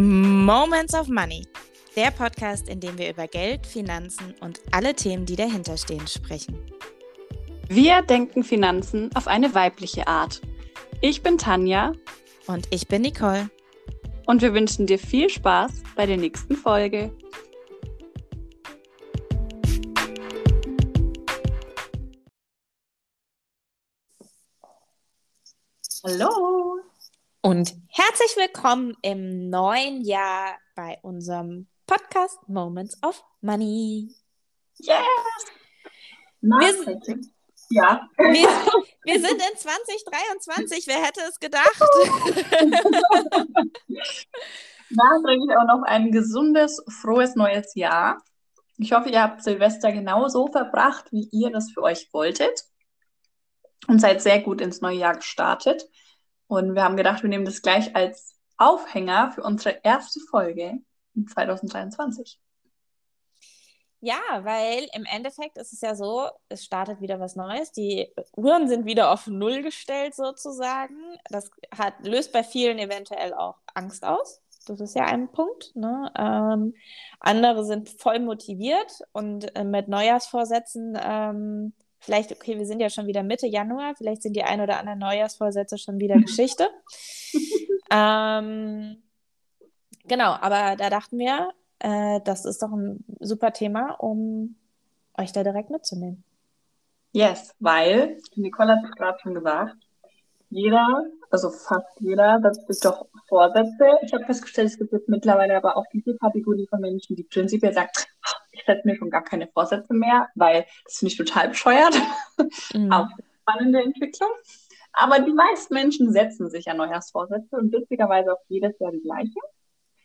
Moments of Money, der Podcast, in dem wir über Geld, Finanzen und alle Themen, die dahinter stehen, sprechen. Wir denken Finanzen auf eine weibliche Art. Ich bin Tanja. Und ich bin Nicole. Und wir wünschen dir viel Spaß bei der nächsten Folge. Hallo! Und herzlich willkommen im neuen Jahr bei unserem Podcast Moments of Money. Yes! Wir, ja. Wir, wir, sind in 2023. Wer hätte es gedacht? Nachträglich auch noch ein gesundes, frohes neues Jahr. Ich hoffe, ihr habt Silvester genauso verbracht, wie ihr das für euch wolltet. Und seid sehr gut ins neue Jahr gestartet. Und wir haben gedacht, wir nehmen das gleich als Aufhänger für unsere erste Folge in 2023. Ja, weil im Endeffekt ist es ja so, es startet wieder was Neues. Die Uhren sind wieder auf Null gestellt sozusagen. Das hat, löst bei vielen eventuell auch Angst aus. Das ist ja ein Punkt. Ne? Ähm, andere sind voll motiviert und äh, mit Neujahrsvorsätzen ähm, Vielleicht, okay, wir sind ja schon wieder Mitte Januar, vielleicht sind die ein oder anderen Neujahrsvorsätze schon wieder Geschichte. ähm, genau, aber da dachten wir, äh, das ist doch ein super Thema, um euch da direkt mitzunehmen. Yes, weil, Nicole hat es gerade schon gesagt, jeder, also fast jeder, setzt sich doch Vorsätze. Ich habe festgestellt, es gibt jetzt mittlerweile aber auch diese Kategorie von Menschen, die prinzipiell sagen, ich setze mir schon gar keine Vorsätze mehr, weil das finde ich total bescheuert. Mhm. Auch eine spannende Entwicklung. Aber die meisten Menschen setzen sich ja Neujahrsvorsätze und witzigerweise auch jedes Jahr die gleichen,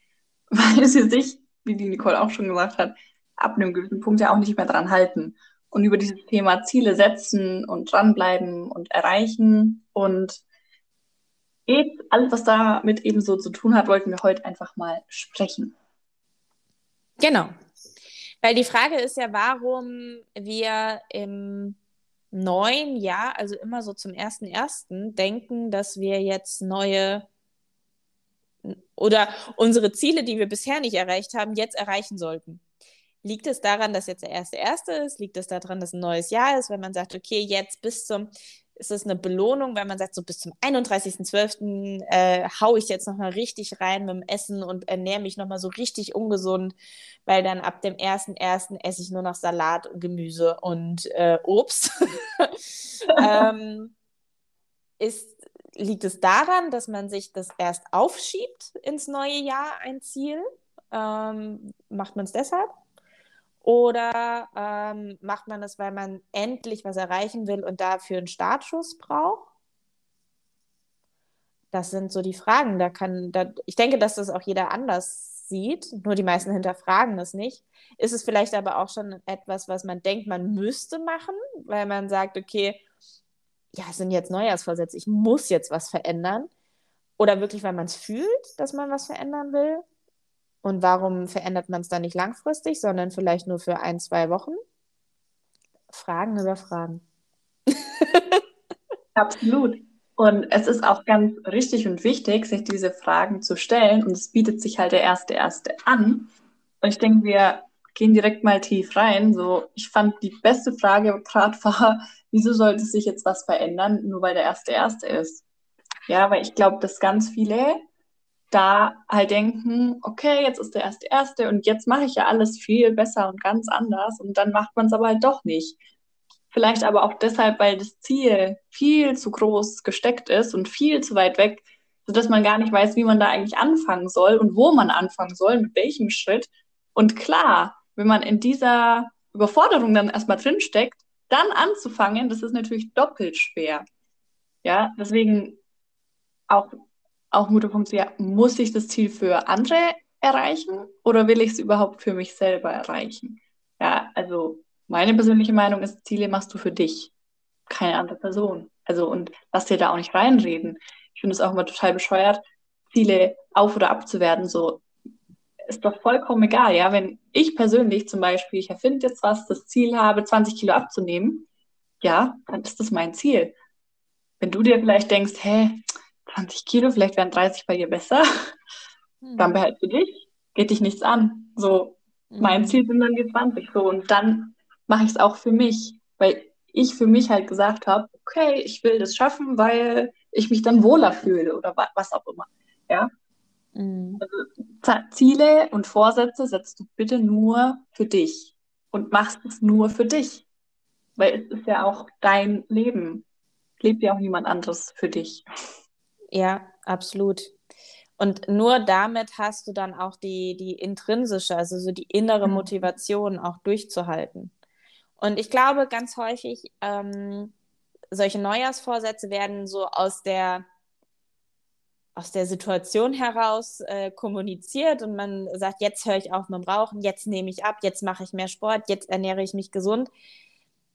weil sie sich, wie die Nicole auch schon gesagt hat, ab einem gewissen Punkt ja auch nicht mehr dran halten. Und über dieses Thema Ziele setzen und dranbleiben und erreichen und eben alles, was damit eben so zu tun hat, wollten wir heute einfach mal sprechen. Genau. Weil die Frage ist ja, warum wir im neuen Jahr, also immer so zum ersten ersten, denken, dass wir jetzt neue oder unsere Ziele, die wir bisher nicht erreicht haben, jetzt erreichen sollten. Liegt es daran, dass jetzt der erste erste ist? Liegt es daran, dass ein neues Jahr ist, wenn man sagt, okay, jetzt bis zum ist es eine Belohnung, wenn man sagt, so bis zum 31.12. Äh, haue ich jetzt nochmal richtig rein mit dem Essen und ernähre mich nochmal so richtig ungesund, weil dann ab dem 1.1. esse ich nur noch Salat und Gemüse und äh, Obst. ähm, ist, liegt es daran, dass man sich das erst aufschiebt ins neue Jahr, ein Ziel? Ähm, macht man es deshalb? Oder ähm, macht man das, weil man endlich was erreichen will und dafür einen Startschuss braucht? Das sind so die Fragen. Da kann, da, ich denke, dass das auch jeder anders sieht, nur die meisten hinterfragen es nicht. Ist es vielleicht aber auch schon etwas, was man denkt, man müsste machen, weil man sagt, okay, ja, es sind jetzt Neujahrsvorsätze, ich muss jetzt was verändern. Oder wirklich, weil man es fühlt, dass man was verändern will. Und warum verändert man es dann nicht langfristig, sondern vielleicht nur für ein, zwei Wochen? Fragen über Fragen. Absolut. Und es ist auch ganz richtig und wichtig, sich diese Fragen zu stellen. Und es bietet sich halt der erste Erste an. Und ich denke, wir gehen direkt mal tief rein. So, ich fand die beste Frage gerade war, wieso sollte sich jetzt was verändern, nur weil der erste Erste ist? Ja, weil ich glaube, dass ganz viele da halt denken, okay, jetzt ist der erste erste und jetzt mache ich ja alles viel besser und ganz anders und dann macht man es aber halt doch nicht. Vielleicht aber auch deshalb, weil das Ziel viel zu groß gesteckt ist und viel zu weit weg, sodass man gar nicht weiß, wie man da eigentlich anfangen soll und wo man anfangen soll, mit welchem Schritt. Und klar, wenn man in dieser Überforderung dann erstmal drinsteckt, dann anzufangen, das ist natürlich doppelt schwer. Ja, deswegen auch auch ein guter Punkt, ja, muss ich das Ziel für andere erreichen oder will ich es überhaupt für mich selber erreichen? Ja, also meine persönliche Meinung ist, Ziele machst du für dich, keine andere Person. Also und lass dir da auch nicht reinreden. Ich finde es auch immer total bescheuert, Ziele auf- oder abzuwerten. So ist doch vollkommen egal, ja. Wenn ich persönlich zum Beispiel, ich erfinde jetzt was, das Ziel habe, 20 Kilo abzunehmen, ja, dann ist das mein Ziel. Wenn du dir vielleicht denkst, hä, 20 Kilo, vielleicht wären 30 bei dir besser. hm. dann behalt für dich, geht dich nichts an. So, mein mhm. Ziel sind dann die 20. So, und dann mache ich es auch für mich, weil ich für mich halt gesagt habe, okay, ich will das schaffen, weil ich mich dann wohler fühle oder was auch immer. Ja. Mhm. Also, Ziele und Vorsätze setzt du bitte nur für dich und machst es nur für dich. Weil es ist ja auch dein Leben. Lebt ja auch niemand anderes für dich. Ja, absolut. Und nur damit hast du dann auch die, die intrinsische, also so die innere mhm. Motivation auch durchzuhalten. Und ich glaube, ganz häufig, ähm, solche Neujahrsvorsätze werden so aus der, aus der Situation heraus äh, kommuniziert und man sagt, jetzt höre ich auf mit dem Rauchen, jetzt nehme ich ab, jetzt mache ich mehr Sport, jetzt ernähre ich mich gesund.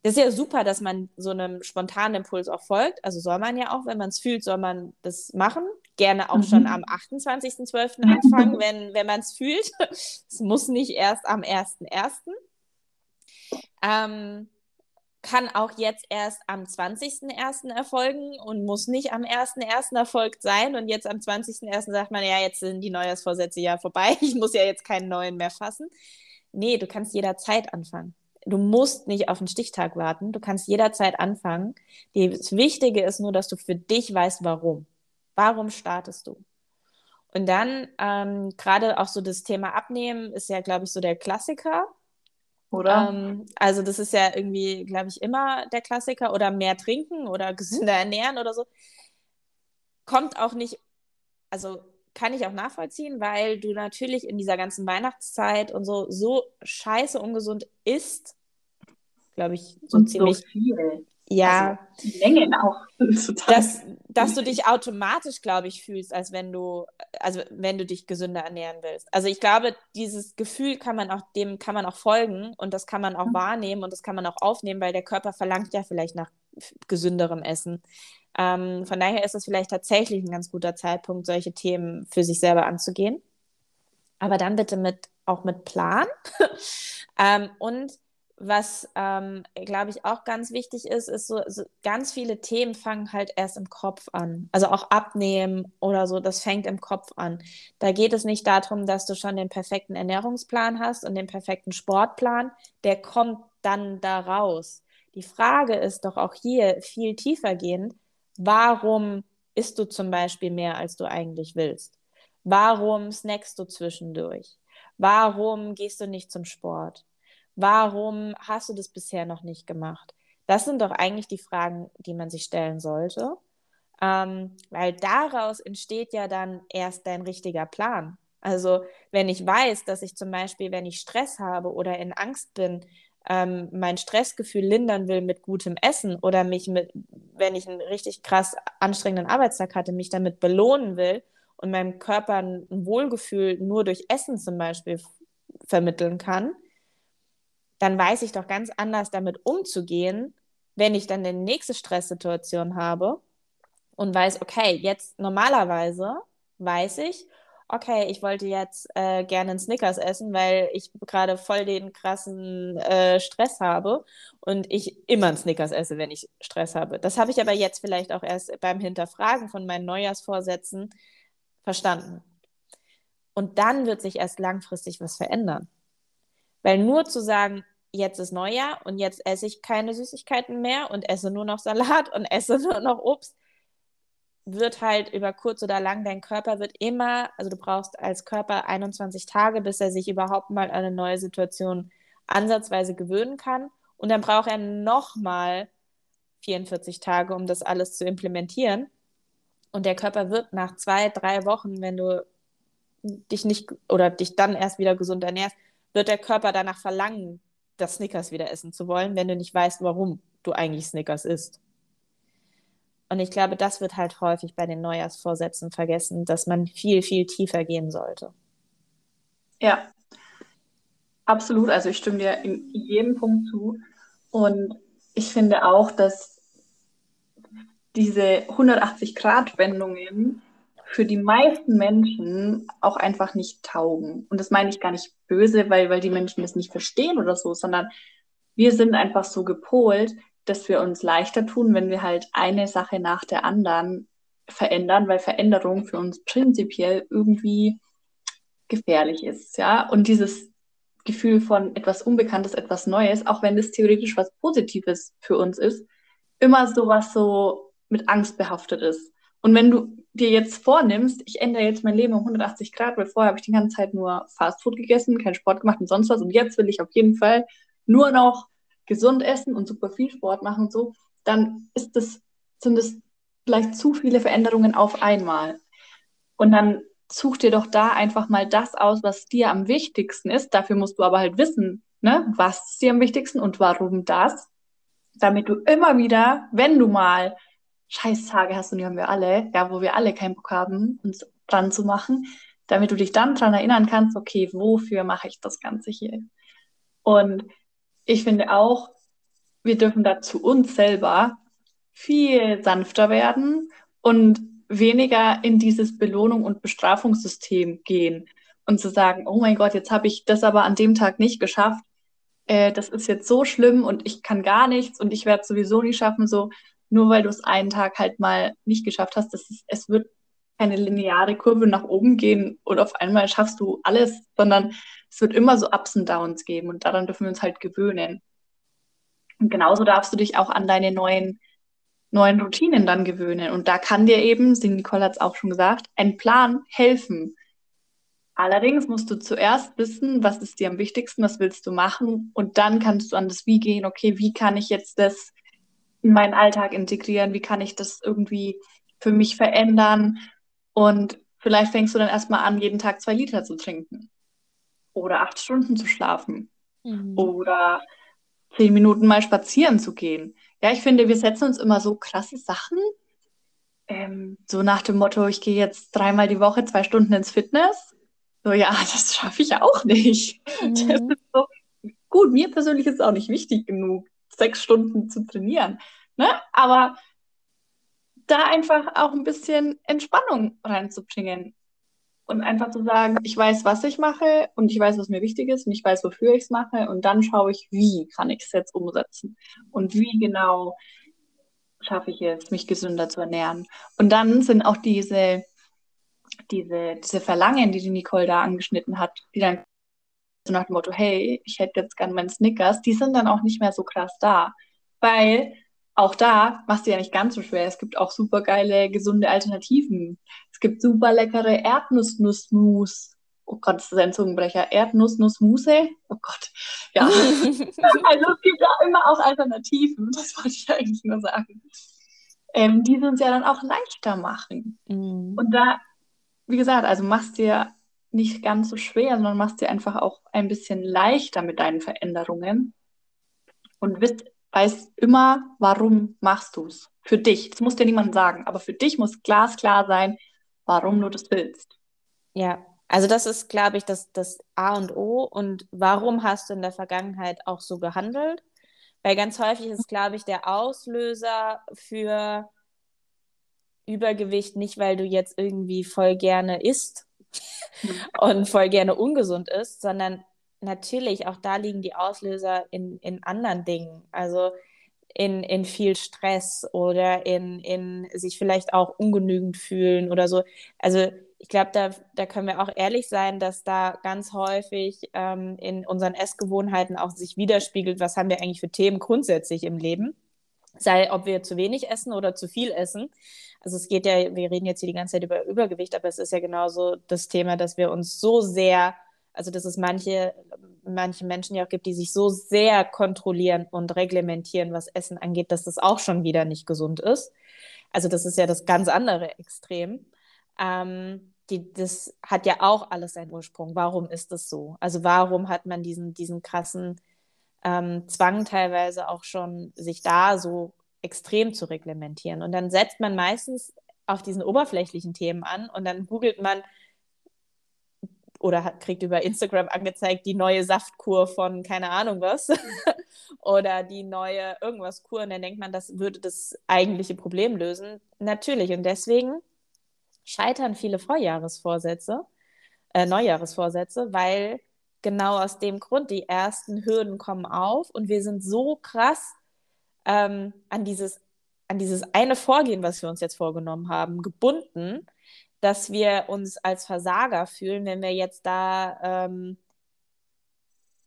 Das ist ja super, dass man so einem spontanen Impuls auch folgt. Also soll man ja auch, wenn man es fühlt, soll man das machen. Gerne auch mhm. schon am 28.12. anfangen, wenn, wenn man es fühlt. Es muss nicht erst am 1.1. Ähm, kann auch jetzt erst am 20.01. erfolgen und muss nicht am 1.01. erfolgt sein. Und jetzt am 20.01. sagt man, ja, jetzt sind die Neujahrsvorsätze ja vorbei. Ich muss ja jetzt keinen neuen mehr fassen. Nee, du kannst jederzeit anfangen. Du musst nicht auf den Stichtag warten. Du kannst jederzeit anfangen. Das Wichtige ist nur, dass du für dich weißt, warum. Warum startest du? Und dann ähm, gerade auch so das Thema Abnehmen ist ja, glaube ich, so der Klassiker. Oder? Ähm, also das ist ja irgendwie, glaube ich, immer der Klassiker. Oder mehr trinken oder gesünder ernähren oder so. Kommt auch nicht, also kann ich auch nachvollziehen, weil du natürlich in dieser ganzen Weihnachtszeit und so so scheiße ungesund isst, glaube ich, so und ziemlich. So viel. Ja. Also die Mengen auch. Total. Dass, dass du dich automatisch, glaube ich, fühlst, als wenn du, also wenn du dich gesünder ernähren willst. Also ich glaube, dieses Gefühl kann man auch, dem kann man auch folgen und das kann man auch mhm. wahrnehmen und das kann man auch aufnehmen, weil der Körper verlangt ja vielleicht nach gesünderem Essen. Ähm, von daher ist es vielleicht tatsächlich ein ganz guter Zeitpunkt, solche Themen für sich selber anzugehen. Aber dann bitte mit auch mit Plan. ähm, und was, ähm, glaube ich, auch ganz wichtig ist, ist so, so, ganz viele Themen fangen halt erst im Kopf an. Also auch abnehmen oder so, das fängt im Kopf an. Da geht es nicht darum, dass du schon den perfekten Ernährungsplan hast und den perfekten Sportplan. Der kommt dann da raus. Die Frage ist doch auch hier viel tiefer gehend, warum isst du zum Beispiel mehr, als du eigentlich willst? Warum snackst du zwischendurch? Warum gehst du nicht zum Sport? Warum hast du das bisher noch nicht gemacht? Das sind doch eigentlich die Fragen, die man sich stellen sollte, ähm, weil daraus entsteht ja dann erst dein richtiger Plan. Also wenn ich weiß, dass ich zum Beispiel, wenn ich Stress habe oder in Angst bin, ähm, mein Stressgefühl lindern will mit gutem Essen oder mich mit, wenn ich einen richtig krass anstrengenden Arbeitstag hatte, mich damit belohnen will und meinem Körper ein Wohlgefühl nur durch Essen zum Beispiel vermitteln kann, dann weiß ich doch ganz anders damit umzugehen, wenn ich dann die nächste Stresssituation habe und weiß, okay, jetzt normalerweise weiß ich, okay, ich wollte jetzt äh, gerne einen Snickers essen, weil ich gerade voll den krassen äh, Stress habe und ich immer einen Snickers esse, wenn ich Stress habe. Das habe ich aber jetzt vielleicht auch erst beim Hinterfragen von meinen Neujahrsvorsätzen verstanden. Und dann wird sich erst langfristig was verändern. Weil nur zu sagen, jetzt ist Neujahr und jetzt esse ich keine Süßigkeiten mehr und esse nur noch Salat und esse nur noch Obst, wird halt über kurz oder lang, dein Körper wird immer, also du brauchst als Körper 21 Tage, bis er sich überhaupt mal an eine neue Situation ansatzweise gewöhnen kann. Und dann braucht er nochmal 44 Tage, um das alles zu implementieren. Und der Körper wird nach zwei, drei Wochen, wenn du dich nicht oder dich dann erst wieder gesund ernährst, wird der Körper danach verlangen, das Snickers wieder essen zu wollen, wenn du nicht weißt, warum du eigentlich Snickers isst. Und ich glaube, das wird halt häufig bei den Neujahrsvorsätzen vergessen, dass man viel, viel tiefer gehen sollte. Ja, absolut. Also ich stimme dir in jedem Punkt zu. Und ich finde auch, dass diese 180-Grad-Wendungen für die meisten Menschen auch einfach nicht taugen. Und das meine ich gar nicht böse, weil, weil die Menschen das nicht verstehen oder so, sondern wir sind einfach so gepolt, dass wir uns leichter tun, wenn wir halt eine Sache nach der anderen verändern, weil Veränderung für uns prinzipiell irgendwie gefährlich ist, ja. Und dieses Gefühl von etwas Unbekanntes, etwas Neues, auch wenn das theoretisch was Positives für uns ist, immer so was so mit Angst behaftet ist. Und wenn du dir jetzt vornimmst, ich ändere jetzt mein Leben um 180 Grad, weil vorher habe ich die ganze Zeit nur Fastfood gegessen, keinen Sport gemacht und sonst was und jetzt will ich auf jeden Fall nur noch gesund essen und super viel Sport machen und so, dann ist das, sind es vielleicht zu viele Veränderungen auf einmal. Und dann such dir doch da einfach mal das aus, was dir am wichtigsten ist. Dafür musst du aber halt wissen, ne, was ist dir am wichtigsten und warum das, damit du immer wieder, wenn du mal Scheißtage hast und die haben wir alle, ja, wo wir alle keinen Bock haben, uns dran zu machen, damit du dich dann dran erinnern kannst, okay, wofür mache ich das Ganze hier? Und ich finde auch, wir dürfen da zu uns selber viel sanfter werden und weniger in dieses Belohnung- und Bestrafungssystem gehen und zu sagen, oh mein Gott, jetzt habe ich das aber an dem Tag nicht geschafft. Äh, das ist jetzt so schlimm und ich kann gar nichts und ich werde es sowieso nicht schaffen, so nur weil du es einen Tag halt mal nicht geschafft hast, das ist, es wird keine lineare Kurve nach oben gehen und auf einmal schaffst du alles, sondern es wird immer so Ups und Downs geben und daran dürfen wir uns halt gewöhnen. Und genauso darfst du dich auch an deine neuen, neuen Routinen dann gewöhnen. Und da kann dir eben, die Nicole hat es auch schon gesagt, ein Plan helfen. Allerdings musst du zuerst wissen, was ist dir am wichtigsten, was willst du machen und dann kannst du an das Wie gehen, okay, wie kann ich jetzt das in meinen Alltag integrieren, wie kann ich das irgendwie für mich verändern und vielleicht fängst du dann erstmal an, jeden Tag zwei Liter zu trinken oder acht Stunden zu schlafen mhm. oder zehn Minuten mal spazieren zu gehen. Ja, ich finde, wir setzen uns immer so krasse Sachen, ähm, so nach dem Motto, ich gehe jetzt dreimal die Woche zwei Stunden ins Fitness. So, ja, das schaffe ich auch nicht. Mhm. So, gut, mir persönlich ist es auch nicht wichtig genug, sechs Stunden zu trainieren. Ne? Aber da einfach auch ein bisschen Entspannung reinzubringen und einfach zu sagen, ich weiß, was ich mache und ich weiß, was mir wichtig ist und ich weiß, wofür ich es mache und dann schaue ich, wie kann ich es jetzt umsetzen und wie genau schaffe ich es, mich gesünder zu ernähren. Und dann sind auch diese, diese, diese Verlangen, die die Nicole da angeschnitten hat, die dann so nach dem Motto, hey, ich hätte jetzt gern meinen Snickers, die sind dann auch nicht mehr so krass da. Weil auch da machst du ja nicht ganz so schwer. Es gibt auch super geile, gesunde Alternativen. Es gibt super leckere Erdnussnussmus. Oh Gott, das ist ein Zungenbrecher. Erdnussnussmuse? Oh Gott. Ja. also es gibt auch immer auch Alternativen. Das wollte ich eigentlich nur sagen. Ähm, die uns ja dann auch leichter machen. Mhm. Und da, wie gesagt, also machst dir nicht ganz so schwer, sondern machst dir einfach auch ein bisschen leichter mit deinen Veränderungen und wisst weißt immer, warum machst du es. Für dich. Das muss dir niemand sagen, aber für dich muss glasklar sein, warum du das willst. Ja, also das ist, glaube ich, das, das A und O. Und warum hast du in der Vergangenheit auch so gehandelt? Weil ganz häufig ist, glaube ich, der Auslöser für Übergewicht nicht, weil du jetzt irgendwie voll gerne isst mhm. und voll gerne ungesund isst, sondern natürlich, auch da liegen die Auslöser in, in anderen Dingen. Also in, in viel Stress oder in, in sich vielleicht auch ungenügend fühlen oder so. Also ich glaube, da, da können wir auch ehrlich sein, dass da ganz häufig ähm, in unseren Essgewohnheiten auch sich widerspiegelt, was haben wir eigentlich für Themen grundsätzlich im Leben. Sei, ob wir zu wenig essen oder zu viel essen. Also es geht ja, wir reden jetzt hier die ganze Zeit über Übergewicht, aber es ist ja genauso das Thema, dass wir uns so sehr also dass es manche, manche Menschen ja auch gibt, die sich so sehr kontrollieren und reglementieren, was Essen angeht, dass das auch schon wieder nicht gesund ist. Also das ist ja das ganz andere Extrem. Ähm, die, das hat ja auch alles seinen Ursprung. Warum ist das so? Also warum hat man diesen, diesen krassen ähm, Zwang teilweise auch schon, sich da so extrem zu reglementieren? Und dann setzt man meistens auf diesen oberflächlichen Themen an und dann googelt man, oder hat, kriegt über Instagram angezeigt, die neue Saftkur von keine Ahnung was oder die neue irgendwas Kur. Und dann denkt man, das würde das eigentliche Problem lösen. Natürlich. Und deswegen scheitern viele Vorjahresvorsätze, äh, Neujahresvorsätze, weil genau aus dem Grund die ersten Hürden kommen auf. Und wir sind so krass ähm, an dieses an dieses eine Vorgehen, was wir uns jetzt vorgenommen haben, gebunden, dass wir uns als Versager fühlen, wenn wir jetzt da ähm,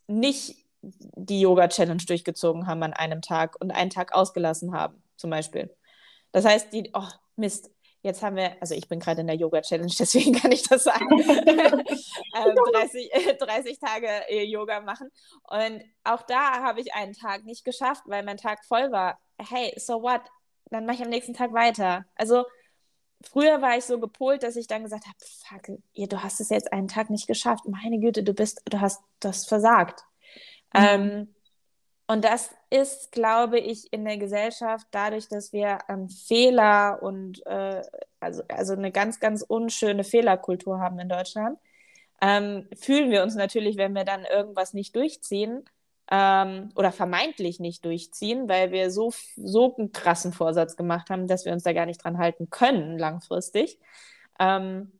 nicht die Yoga-Challenge durchgezogen haben an einem Tag und einen Tag ausgelassen haben, zum Beispiel. Das heißt, die, oh, Mist, jetzt haben wir, also ich bin gerade in der Yoga-Challenge, deswegen kann ich das sagen, ähm, 30, 30 Tage äh, Yoga machen. Und auch da habe ich einen Tag nicht geschafft, weil mein Tag voll war. Hey, so what? Dann mache ich am nächsten Tag weiter. Also früher war ich so gepolt, dass ich dann gesagt habe, fuck, ihr, du hast es jetzt einen Tag nicht geschafft. Meine Güte, du bist, du hast das versagt. Mhm. Ähm, und das ist, glaube ich, in der Gesellschaft dadurch, dass wir ähm, Fehler und äh, also, also eine ganz, ganz unschöne Fehlerkultur haben in Deutschland, ähm, fühlen wir uns natürlich, wenn wir dann irgendwas nicht durchziehen ähm, oder vermeintlich nicht durchziehen, weil wir so, so einen krassen Vorsatz gemacht haben, dass wir uns da gar nicht dran halten können langfristig. Ähm,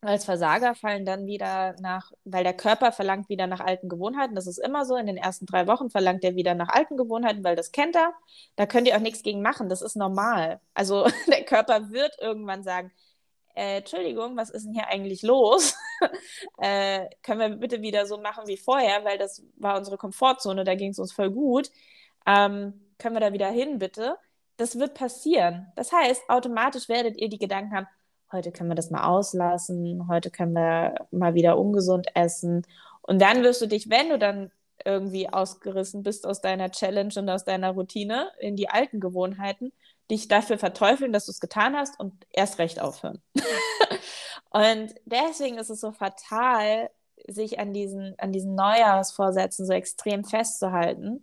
als Versager fallen dann wieder nach, weil der Körper verlangt wieder nach alten Gewohnheiten. Das ist immer so. In den ersten drei Wochen verlangt er wieder nach alten Gewohnheiten, weil das kennt er. Da könnt ihr auch nichts gegen machen. Das ist normal. Also der Körper wird irgendwann sagen, äh, Entschuldigung, was ist denn hier eigentlich los? äh, können wir bitte wieder so machen wie vorher, weil das war unsere Komfortzone, da ging es uns voll gut. Ähm, können wir da wieder hin, bitte? Das wird passieren. Das heißt, automatisch werdet ihr die Gedanken haben, heute können wir das mal auslassen, heute können wir mal wieder ungesund essen. Und dann wirst du dich, wenn du dann irgendwie ausgerissen bist aus deiner Challenge und aus deiner Routine in die alten Gewohnheiten, dich dafür verteufeln, dass du es getan hast und erst recht aufhören. und deswegen ist es so fatal, sich an diesen, an diesen Neujahrsvorsätzen so extrem festzuhalten,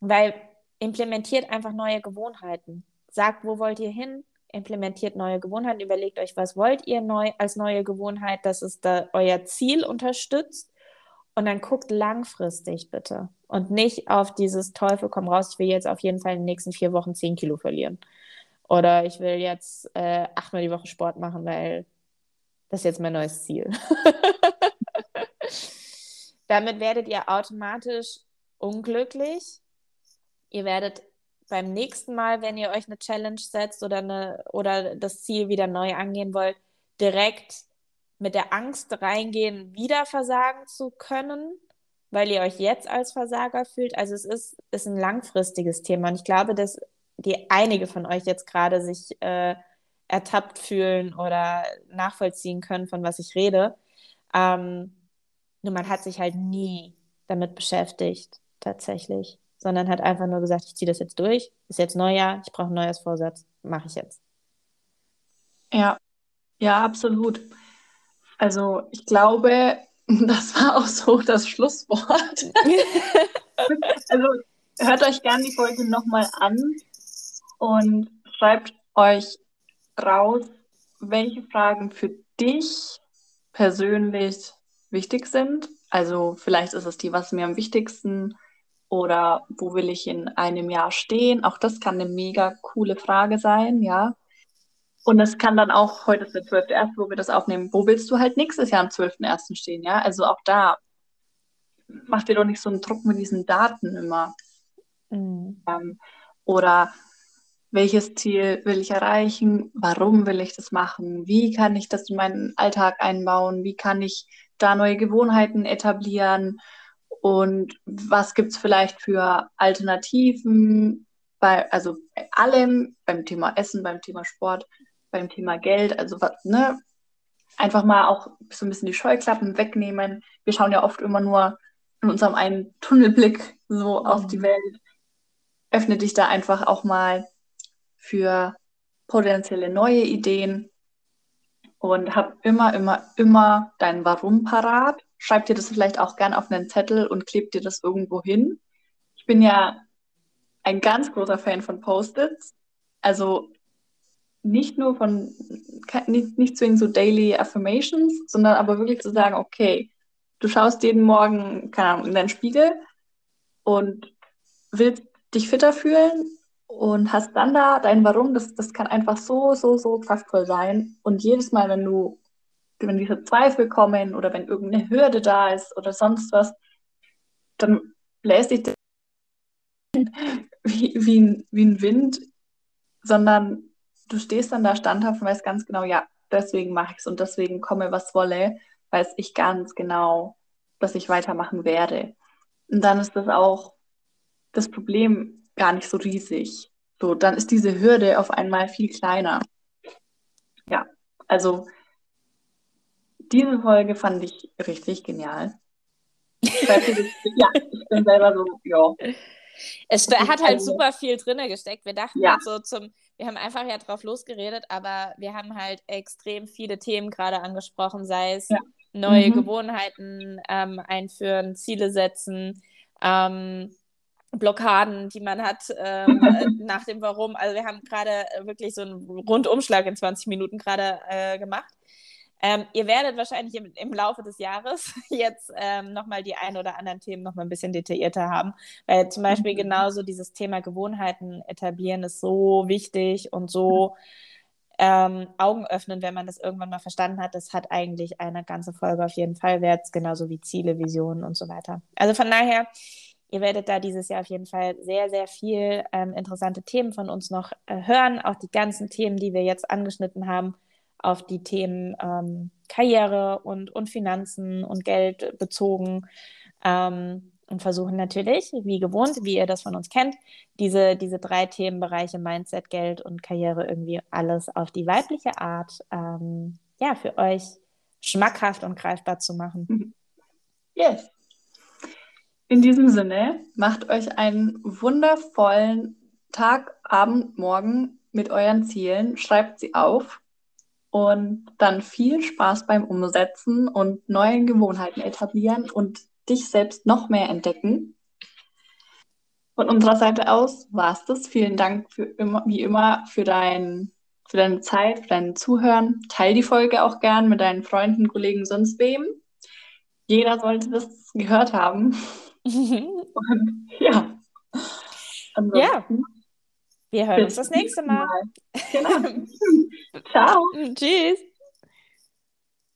weil implementiert einfach neue Gewohnheiten. Sagt, wo wollt ihr hin? implementiert neue Gewohnheiten, überlegt euch, was wollt ihr neu als neue Gewohnheit, dass es da euer Ziel unterstützt und dann guckt langfristig bitte und nicht auf dieses Teufel komm raus, ich will jetzt auf jeden Fall in den nächsten vier Wochen zehn Kilo verlieren oder ich will jetzt äh, achtmal die Woche Sport machen, weil das ist jetzt mein neues Ziel. Damit werdet ihr automatisch unglücklich. Ihr werdet beim nächsten Mal, wenn ihr euch eine Challenge setzt oder, eine, oder das Ziel wieder neu angehen wollt, direkt mit der Angst reingehen, wieder versagen zu können, weil ihr euch jetzt als Versager fühlt. Also es ist, ist ein langfristiges Thema und ich glaube, dass die einige von euch jetzt gerade sich äh, ertappt fühlen oder nachvollziehen können, von was ich rede. Ähm, nur man hat sich halt nie damit beschäftigt, tatsächlich sondern hat einfach nur gesagt, ich ziehe das jetzt durch, ist jetzt Neujahr, ich brauche ein neues Vorsatz, mache ich jetzt. Ja, ja, absolut. Also ich glaube, das war auch so das Schlusswort. also hört euch gerne die Folge nochmal an und schreibt euch raus, welche Fragen für dich persönlich wichtig sind. Also vielleicht ist es die, was mir am wichtigsten oder wo will ich in einem Jahr stehen? Auch das kann eine mega coole Frage sein, ja. Und es kann dann auch, heute ist der 12.1., wo wir das aufnehmen, wo willst du halt nächstes Jahr am 12.1. stehen, ja? Also auch da, mach dir doch nicht so einen Druck mit diesen Daten immer. Mhm. Ähm, oder welches Ziel will ich erreichen? Warum will ich das machen? Wie kann ich das in meinen Alltag einbauen? Wie kann ich da neue Gewohnheiten etablieren? Und was gibt es vielleicht für Alternativen bei, also bei allem, beim Thema Essen, beim Thema Sport, beim Thema Geld, also was, ne? Einfach mal auch so ein bisschen die Scheuklappen wegnehmen. Wir schauen ja oft immer nur in unserem einen Tunnelblick so mhm. auf die Welt. Öffne dich da einfach auch mal für potenzielle neue Ideen und hab immer, immer, immer dein Warum parat schreib dir das vielleicht auch gern auf einen Zettel und kleb dir das irgendwo hin. Ich bin ja ein ganz großer Fan von Post-its. Also nicht nur von, nicht, nicht zwingend so Daily Affirmations, sondern aber wirklich zu sagen, okay, du schaust jeden Morgen, keine Ahnung, in deinen Spiegel und willst dich fitter fühlen und hast dann da dein Warum, das, das kann einfach so, so, so kraftvoll sein. Und jedes Mal, wenn du wenn diese Zweifel kommen oder wenn irgendeine Hürde da ist oder sonst was, dann bläst dich wie, wie, ein, wie ein Wind, sondern du stehst dann da standhaft und weißt ganz genau, ja, deswegen mache ich es und deswegen komme, was wolle, weiß ich ganz genau, dass ich weitermachen werde. Und dann ist das auch das Problem gar nicht so riesig. So, dann ist diese Hürde auf einmal viel kleiner. Ja, also diese Folge fand ich richtig genial. ja, ich bin selber so, ja. Es hat halt super viel drin gesteckt. Wir dachten ja. halt so zum, wir haben einfach ja drauf losgeredet, aber wir haben halt extrem viele Themen gerade angesprochen, sei es ja. neue mhm. Gewohnheiten ähm, einführen, Ziele setzen, ähm, Blockaden, die man hat ähm, nach dem Warum. Also wir haben gerade wirklich so einen Rundumschlag in 20 Minuten gerade äh, gemacht. Ähm, ihr werdet wahrscheinlich im, im, Laufe des Jahres jetzt ähm, nochmal die ein oder anderen Themen nochmal ein bisschen detaillierter haben, weil zum Beispiel mhm. genauso dieses Thema Gewohnheiten etablieren ist so wichtig und so ähm, Augen öffnen, wenn man das irgendwann mal verstanden hat. Das hat eigentlich eine ganze Folge auf jeden Fall wert, genauso wie Ziele, Visionen und so weiter. Also von daher, ihr werdet da dieses Jahr auf jeden Fall sehr, sehr viel ähm, interessante Themen von uns noch äh, hören, auch die ganzen Themen, die wir jetzt angeschnitten haben auf die Themen ähm, Karriere und, und Finanzen und Geld bezogen. Ähm, und versuchen natürlich, wie gewohnt, wie ihr das von uns kennt, diese, diese drei Themenbereiche Mindset, Geld und Karriere irgendwie alles auf die weibliche Art ähm, ja, für euch schmackhaft und greifbar zu machen. Yes. In diesem Sinne, macht euch einen wundervollen Tag, Abend, Morgen mit euren Zielen, schreibt sie auf und dann viel Spaß beim Umsetzen und neue Gewohnheiten etablieren und dich selbst noch mehr entdecken. Von unserer Seite aus war es das. Vielen Dank für immer, wie immer für, dein, für deine Zeit, für dein Zuhören. Teil die Folge auch gern mit deinen Freunden, Kollegen, sonst wem. Jeder sollte das gehört haben. und ja. Ansonsten ja. Wir hören uns das nächste Mal. mal. Genau. Ciao. Tschüss.